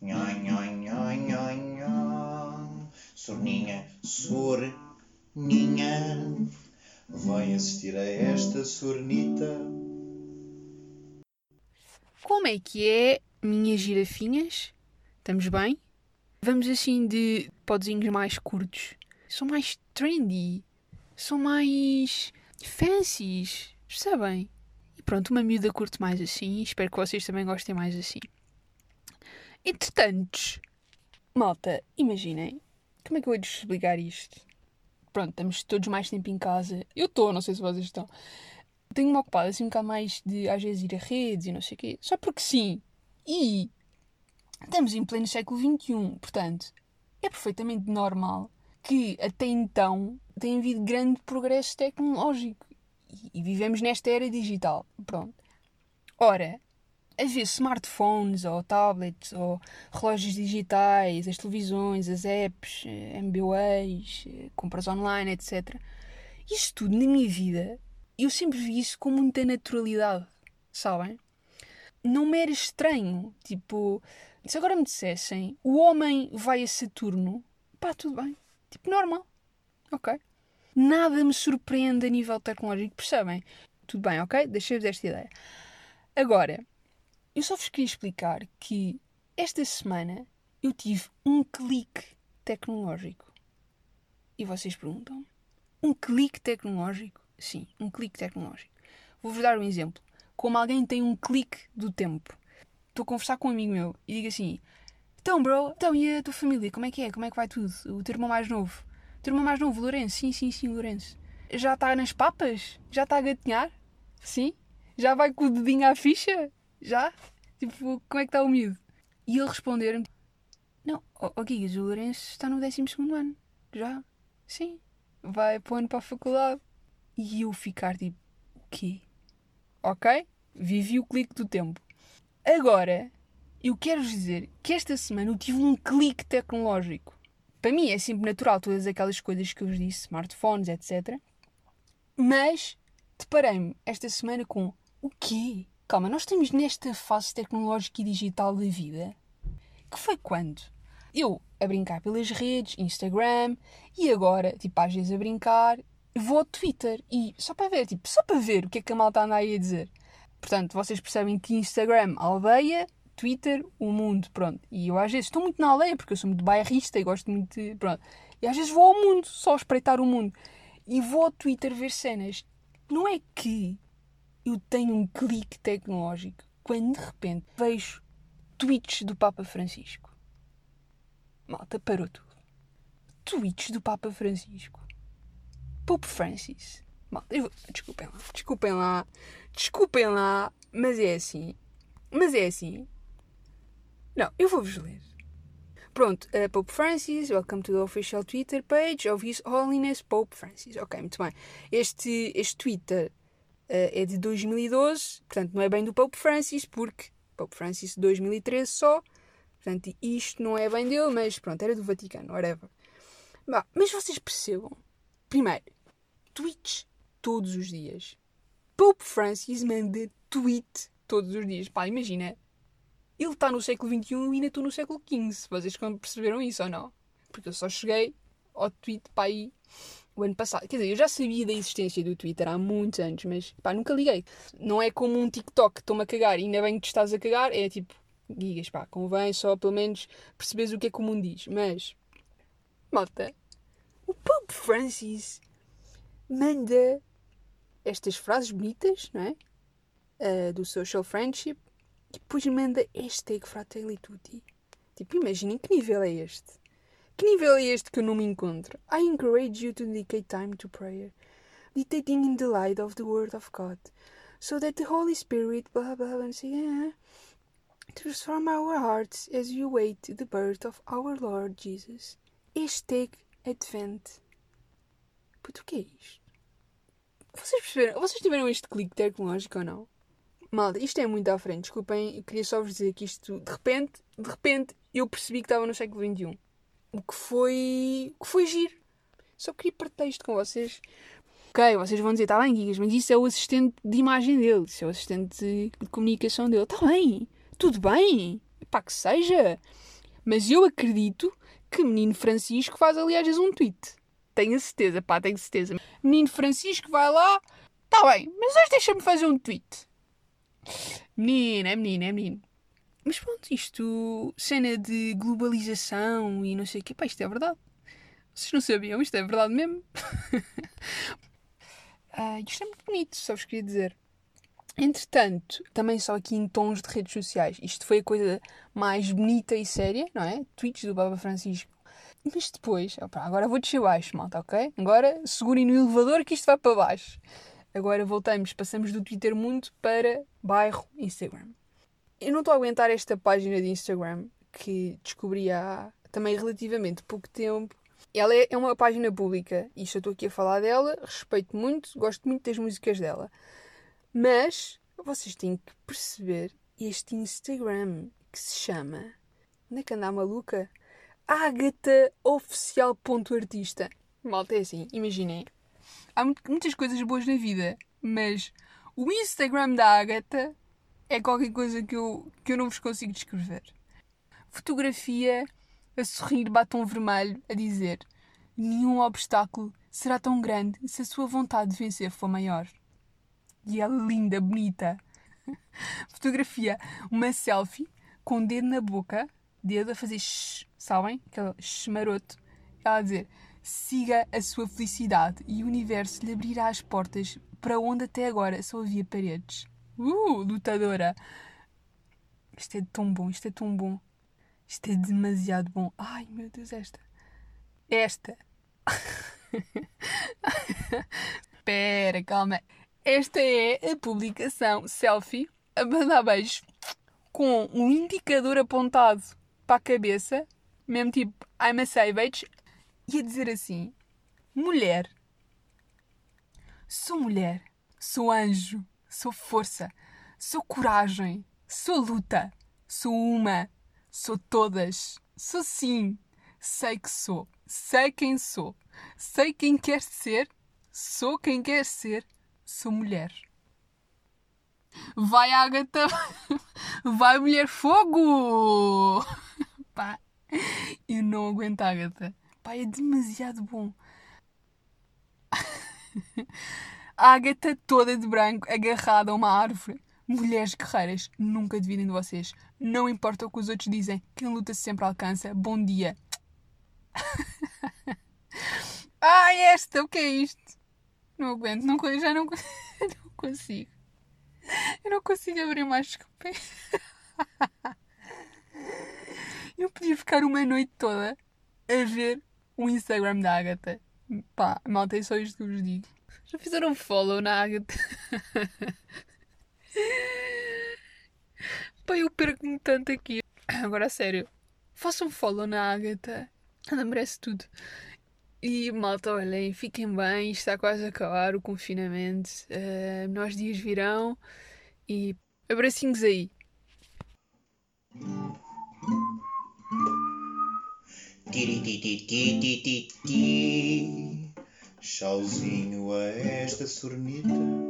Nhoi, nhoi, nhoi, nhoi, nhoi. Sorninha, sorninha, vai assistir a esta sornita. Como é que é, minhas girafinhas? Estamos bem? Vamos assim de podzinhos mais curtos. São mais trendy. São mais fancies. Percebem? Pronto, uma miúda curte mais assim. Espero que vocês também gostem mais assim. Entretanto, malta, imaginem. Como é que eu vou explicar isto? Pronto, estamos todos mais tempo em casa. Eu estou, não sei se vocês estão. Tenho-me ocupado assim um bocado mais de às vezes ir a redes e não sei o quê. Só porque sim. E estamos em pleno século XXI. Portanto, é perfeitamente normal que até então tenha havido grande progresso tecnológico. E, vivemos nesta era digital. Pronto. Ora, haver smartphones ou tablets ou relógios digitais, as televisões, as apps, eh, MBWays, eh, compras online, etc. Isso tudo na minha vida, eu sempre vi isso com muita naturalidade, sabem? Não me era estranho. Tipo, se agora me dissessem o homem vai a Saturno, pá, tudo bem. Tipo, normal. Ok. Nada me surpreende a nível tecnológico, percebem? Tudo bem, ok? Deixei-vos esta ideia. Agora, eu só vos queria explicar que esta semana eu tive um clique tecnológico. E vocês perguntam: um clique tecnológico? Sim, um clique tecnológico. Vou-vos dar um exemplo. Como alguém tem um clique do tempo. Estou a conversar com um amigo meu e digo assim: Então, bro, então e a tua família? Como é que é? Como é que vai tudo? O teu irmão mais novo? Irmão mais novo, Lourenço? Sim, sim, sim, Lourenço. Já está nas papas? Já está a gatinhar? Sim? Já vai com o dedinho à ficha? Já? Tipo, como é que está o miúdo? E ele responder-me: Não, ó oh, Gigas, o Lourenço está no 12 ano. Já? Sim. Vai para o ano para a faculdade. E eu ficar tipo: O quê? Ok? Vivi o clique do tempo. Agora, eu quero dizer que esta semana eu tive um clique tecnológico. Para mim é sempre natural todas aquelas coisas que eu vos disse, smartphones, etc. Mas deparei-me esta semana com o quê? Calma, nós estamos nesta fase tecnológica e digital da vida. Que foi quando? Eu a brincar pelas redes, Instagram, e agora, tipo, às vezes a brincar, vou ao Twitter e só para ver, tipo, só para ver o que é que a malta anda aí a dizer. Portanto, vocês percebem que Instagram, aldeia, Twitter, o mundo, pronto. E eu às vezes estou muito na aldeia porque eu sou muito bairrista e gosto muito de. Pronto. E às vezes vou ao mundo, só espreitar o mundo. E vou ao Twitter ver cenas. Não é que eu tenho um clique tecnológico quando de repente vejo tweets do Papa Francisco. Malta, parou tudo. Tweets do Papa Francisco. Pope Francis. Malta, eu, desculpem lá, desculpem lá, desculpem lá, mas é assim. Mas é assim. Não, eu vou-vos ler. Pronto, uh, Pope Francis, welcome to the official Twitter page of His Holiness Pope Francis. Ok, muito bem. Este, este Twitter uh, é de 2012, portanto não é bem do Pope Francis, porque Pope Francis 2013 só, portanto isto não é bem dele, mas pronto, era do Vaticano, whatever. Bah, mas vocês percebam, primeiro, tweets todos os dias. Pope Francis manda tweet todos os dias. Pá, imagina, ele está no século XXI e ainda estou no século XV. Vocês perceberam isso ou não? Porque eu só cheguei ao tweet para aí o ano passado. Quer dizer, eu já sabia da existência do Twitter há muitos anos, mas pá, nunca liguei. Não é como um TikTok, estou-me a cagar e ainda bem que te estás a cagar, é tipo, gigas, pá, convém só pelo menos perceberes o que é que o mundo diz. Mas, malta, o Pope Francis manda estas frases bonitas, não é? Uh, do social friendship e depois manda hashtag Fratelli Tutti. Tipo, imaginem que nível é este. Que nível é este que eu não me encontro? I encourage you to dedicate time to prayer, meditating in the light of the Word of God, so that the Holy Spirit, blah blah blah, yeah, transform our hearts as you wait the birth of our Lord Jesus. Hashtag Advent. Puto, o que é isto? Vocês perceberam? Vocês tiveram este clique tecnológico ou não? Malta, isto é muito à frente, desculpem, eu queria só vos dizer que isto, de repente, de repente, eu percebi que estava no século XXI o que foi, o que foi giro. Só queria partilhar isto com vocês. Ok, vocês vão dizer, está bem, Gigas, mas isso é o assistente de imagem dele, isso é o assistente de comunicação dele. Está bem, tudo bem, pá, que seja. Mas eu acredito que menino Francisco faz ali às vezes um tweet. Tenho certeza, pá, tenho certeza. Menino Francisco vai lá, está bem, mas hoje deixa-me fazer um tweet. Menino, é menino, é menino. Mas pronto, isto, cena de globalização e não sei o quê, pá, isto é verdade. Vocês não sabiam, isto é verdade mesmo. ah, isto é muito bonito, só vos queria dizer. Entretanto, também só aqui em tons de redes sociais. Isto foi a coisa mais bonita e séria, não é? Tweets do Baba Francisco. Mas depois, opa, agora vou descer baixo, malta, ok? Agora segurem no elevador que isto vai para baixo. Agora voltamos, passamos do Twitter Mundo para bairro Instagram. Eu não estou a aguentar esta página de Instagram que descobri há também relativamente pouco tempo. Ela é, é uma página pública e estou aqui a falar dela, respeito muito, gosto muito das músicas dela. Mas vocês têm que perceber este Instagram que se chama. Onde é que anda a maluca? Agatha Oficial.artista. Malta, é assim, imaginem. Há muitas coisas boas na vida, mas o Instagram da Agatha é qualquer coisa que eu, que eu não vos consigo descrever. Fotografia a sorrir batom vermelho, a dizer: Nenhum obstáculo será tão grande se a sua vontade de vencer for maior e ela linda, bonita. Fotografia, uma selfie com o dedo na boca, dedo a fazer shh, sabem? Aquele shh maroto. Ela a dizer: siga a sua felicidade e o universo lhe abrirá as portas para onde até agora só havia paredes. Uh, lutadora! Isto é tão bom, isto é tão bom. Isto é demasiado bom. Ai meu Deus, esta. Esta. Espera, calma. Esta é a publicação selfie a mandar beijos com um indicador apontado para a cabeça, mesmo tipo I'm a savage, e a dizer assim: mulher. Sou mulher, sou anjo, sou força, sou coragem, sou luta, sou uma, sou todas, sou sim, sei que sou, sei quem sou, sei quem quer ser, sou quem quer ser sou mulher. Vai, Agatha! Vai, mulher fogo! Pá, eu não aguento Agatha. É demasiado bom. A Agatha toda de branco, agarrada a uma árvore. Mulheres guerreiras, nunca dividem de vocês. Não importa o que os outros dizem, quem luta sempre alcança. Bom dia. Ai, esta, o que é isto? Não aguento, não, já não, não consigo. Eu não consigo abrir mais, desculpem. Eu podia ficar uma noite toda a ver o Instagram da Agatha. Pá, malta, é só isto que vos digo. Já fizeram follow na Agatha? Pá, eu perco-me tanto aqui. Agora, a sério. Façam follow na Agatha. Ela merece tudo. E malta, olhem, fiquem bem, está quase a acabar o confinamento. Uh, nós dias virão e abracinhos aí. Tchauzinho a esta sornita.